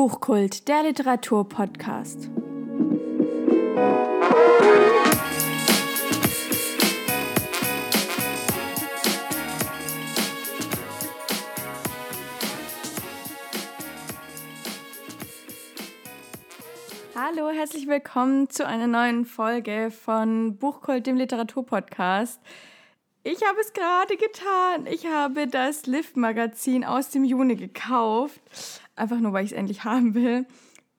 Buchkult, der Literaturpodcast. Hallo, herzlich willkommen zu einer neuen Folge von Buchkult, dem Literaturpodcast. Ich habe es gerade getan. Ich habe das Lift-Magazin aus dem Juni gekauft. Einfach nur, weil ich es endlich haben will.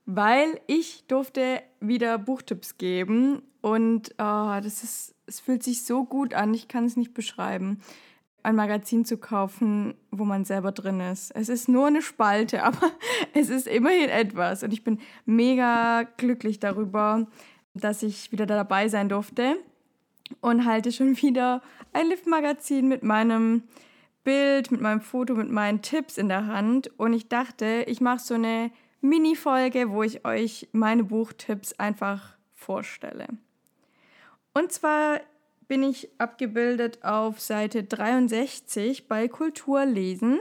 Weil ich durfte wieder Buchtipps geben. Und oh, das ist, es fühlt sich so gut an. Ich kann es nicht beschreiben. Ein Magazin zu kaufen, wo man selber drin ist. Es ist nur eine Spalte, aber es ist immerhin etwas. Und ich bin mega glücklich darüber, dass ich wieder dabei sein durfte und halte schon wieder ein Lift-Magazin mit meinem Bild, mit meinem Foto, mit meinen Tipps in der Hand. Und ich dachte, ich mache so eine Mini-Folge, wo ich euch meine Buchtipps einfach vorstelle. Und zwar bin ich abgebildet auf Seite 63 bei Kulturlesen.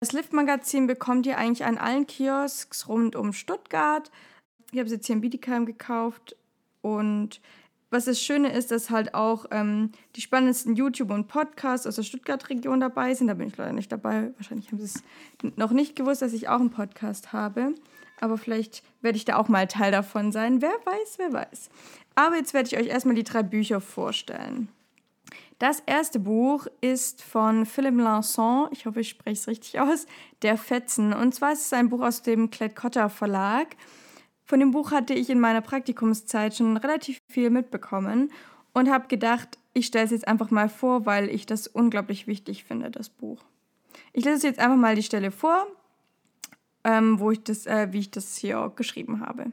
Das Lift-Magazin bekommt ihr eigentlich an allen Kiosks rund um Stuttgart. Ich habe es jetzt hier in Bietigheim gekauft und was das Schöne ist, dass halt auch ähm, die spannendsten YouTube- und Podcasts aus der Stuttgart-Region dabei sind. Da bin ich leider nicht dabei. Wahrscheinlich haben sie es noch nicht gewusst, dass ich auch einen Podcast habe. Aber vielleicht werde ich da auch mal Teil davon sein. Wer weiß, wer weiß. Aber jetzt werde ich euch erstmal die drei Bücher vorstellen. Das erste Buch ist von Philipp Lanson, ich hoffe, ich spreche es richtig aus, Der Fetzen. Und zwar ist es ein Buch aus dem Klett-Cotta Verlag. Von dem Buch hatte ich in meiner Praktikumszeit schon relativ viel mitbekommen und habe gedacht, ich stelle es jetzt einfach mal vor, weil ich das unglaublich wichtig finde, das Buch. Ich lese jetzt einfach mal die Stelle vor, ähm, wo ich das, äh, wie ich das hier geschrieben habe.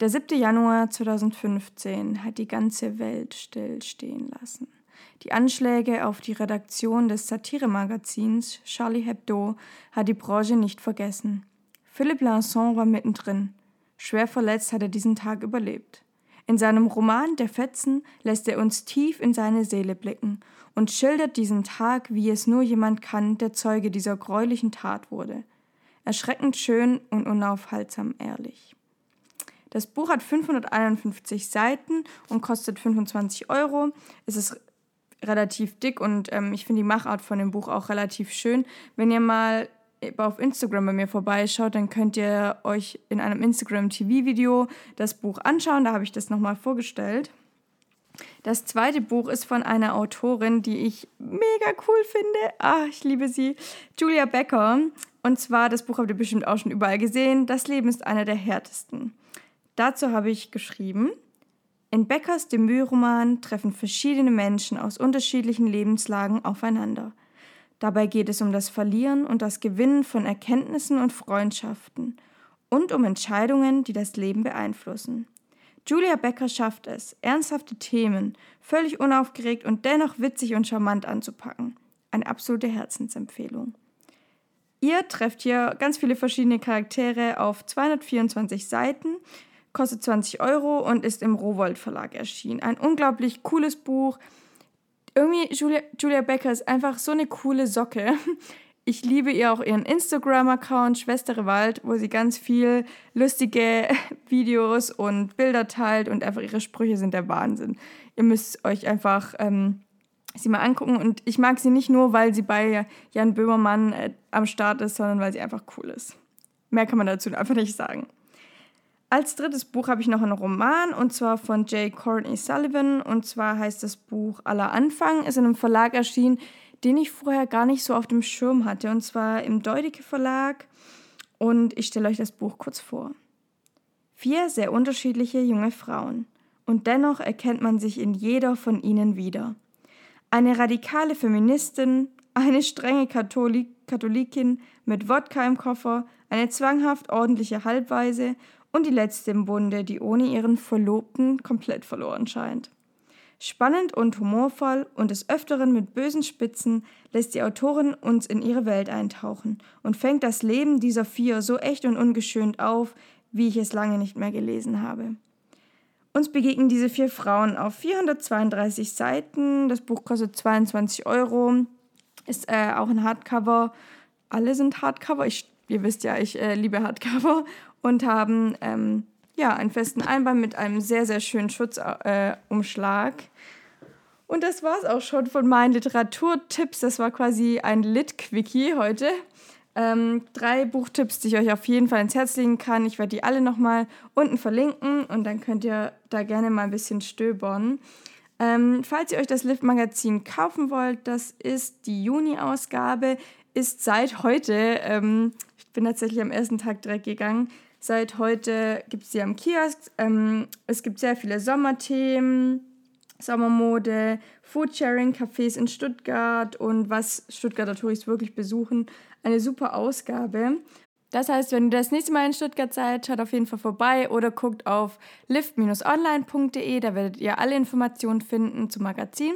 Der 7. Januar 2015 hat die ganze Welt stillstehen lassen. Die Anschläge auf die Redaktion des Satiremagazins Charlie Hebdo hat die Branche nicht vergessen. Philippe Lanson war mittendrin. Schwer verletzt hat er diesen Tag überlebt. In seinem Roman Der Fetzen lässt er uns tief in seine Seele blicken und schildert diesen Tag, wie es nur jemand kann, der Zeuge dieser greulichen Tat wurde. Erschreckend schön und unaufhaltsam ehrlich. Das Buch hat 551 Seiten und kostet 25 Euro. Es ist relativ dick und ähm, ich finde die Machart von dem Buch auch relativ schön. Wenn ihr mal auf Instagram bei mir vorbeischaut, dann könnt ihr euch in einem Instagram-TV-Video das Buch anschauen. Da habe ich das nochmal vorgestellt. Das zweite Buch ist von einer Autorin, die ich mega cool finde. Ah, ich liebe sie. Julia Becker. Und zwar, das Buch habt ihr bestimmt auch schon überall gesehen. Das Leben ist einer der härtesten. Dazu habe ich geschrieben, in Beckers Debütroman treffen verschiedene Menschen aus unterschiedlichen Lebenslagen aufeinander. Dabei geht es um das Verlieren und das Gewinnen von Erkenntnissen und Freundschaften und um Entscheidungen, die das Leben beeinflussen. Julia Becker schafft es, ernsthafte Themen völlig unaufgeregt und dennoch witzig und charmant anzupacken. Eine absolute Herzensempfehlung. Ihr trefft hier ganz viele verschiedene Charaktere auf 224 Seiten, kostet 20 Euro und ist im Rowold Verlag erschienen. Ein unglaublich cooles Buch, irgendwie Julia, Julia Becker ist einfach so eine coole Socke. Ich liebe ihr auch ihren Instagram-Account Schwester Rewald, wo sie ganz viel lustige Videos und Bilder teilt und einfach ihre Sprüche sind der Wahnsinn. Ihr müsst euch einfach ähm, sie mal angucken und ich mag sie nicht nur, weil sie bei Jan Böhmermann äh, am Start ist, sondern weil sie einfach cool ist. Mehr kann man dazu einfach nicht sagen. Als drittes Buch habe ich noch einen Roman und zwar von J. Courtney Sullivan und zwar heißt das Buch Aller Anfang, ist in einem Verlag erschienen, den ich vorher gar nicht so auf dem Schirm hatte und zwar im Deudeke Verlag und ich stelle euch das Buch kurz vor. Vier sehr unterschiedliche junge Frauen und dennoch erkennt man sich in jeder von ihnen wieder. Eine radikale Feministin, eine strenge Katholik Katholikin mit Wodka im Koffer, eine zwanghaft ordentliche Halbweise und die letzte im Bunde, die ohne ihren Verlobten komplett verloren scheint. Spannend und humorvoll und des Öfteren mit bösen Spitzen lässt die Autorin uns in ihre Welt eintauchen und fängt das Leben dieser vier so echt und ungeschönt auf, wie ich es lange nicht mehr gelesen habe. Uns begegnen diese vier Frauen auf 432 Seiten. Das Buch kostet 22 Euro, ist äh, auch ein Hardcover. Alle sind Hardcover. Ich ihr wisst ja, ich äh, liebe Hardcover und haben ähm, ja einen festen Einband mit einem sehr, sehr schönen Schutzumschlag. Äh, und das war es auch schon von meinen Literaturtipps. Das war quasi ein Lit-Quickie heute. Ähm, drei Buchtipps, die ich euch auf jeden Fall ins Herz legen kann. Ich werde die alle nochmal unten verlinken und dann könnt ihr da gerne mal ein bisschen stöbern. Ähm, falls ihr euch das Lift-Magazin kaufen wollt, das ist die Juni-Ausgabe, ist seit heute, ähm, ich bin tatsächlich am ersten Tag direkt gegangen, seit heute gibt es sie am Kiosk. Ähm, es gibt sehr viele Sommerthemen, Sommermode, Foodsharing, Cafés in Stuttgart und was Stuttgarter Touris wirklich besuchen. Eine super Ausgabe. Das heißt, wenn ihr das nächste Mal in Stuttgart seid, schaut auf jeden Fall vorbei oder guckt auf lift-online.de, da werdet ihr alle Informationen finden zum Magazin.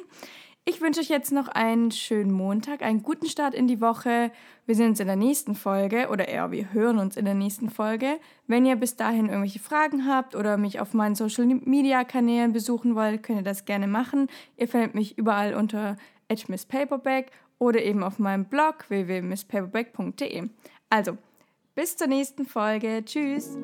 Ich wünsche euch jetzt noch einen schönen Montag, einen guten Start in die Woche. Wir sehen uns in der nächsten Folge oder eher wir hören uns in der nächsten Folge. Wenn ihr bis dahin irgendwelche Fragen habt oder mich auf meinen Social Media Kanälen besuchen wollt, könnt ihr das gerne machen. Ihr findet mich überall unter Paperback oder eben auf meinem Blog www.misspaperback.de. Also, bis zur nächsten Folge. Tschüss.